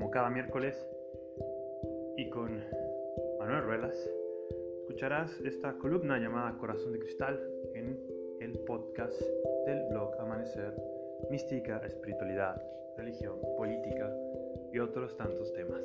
como cada miércoles, y con Manuel Ruelas, escucharás esta columna llamada Corazón de Cristal en el podcast del blog Amanecer, Mística, Espiritualidad, Religión, Política y otros tantos temas.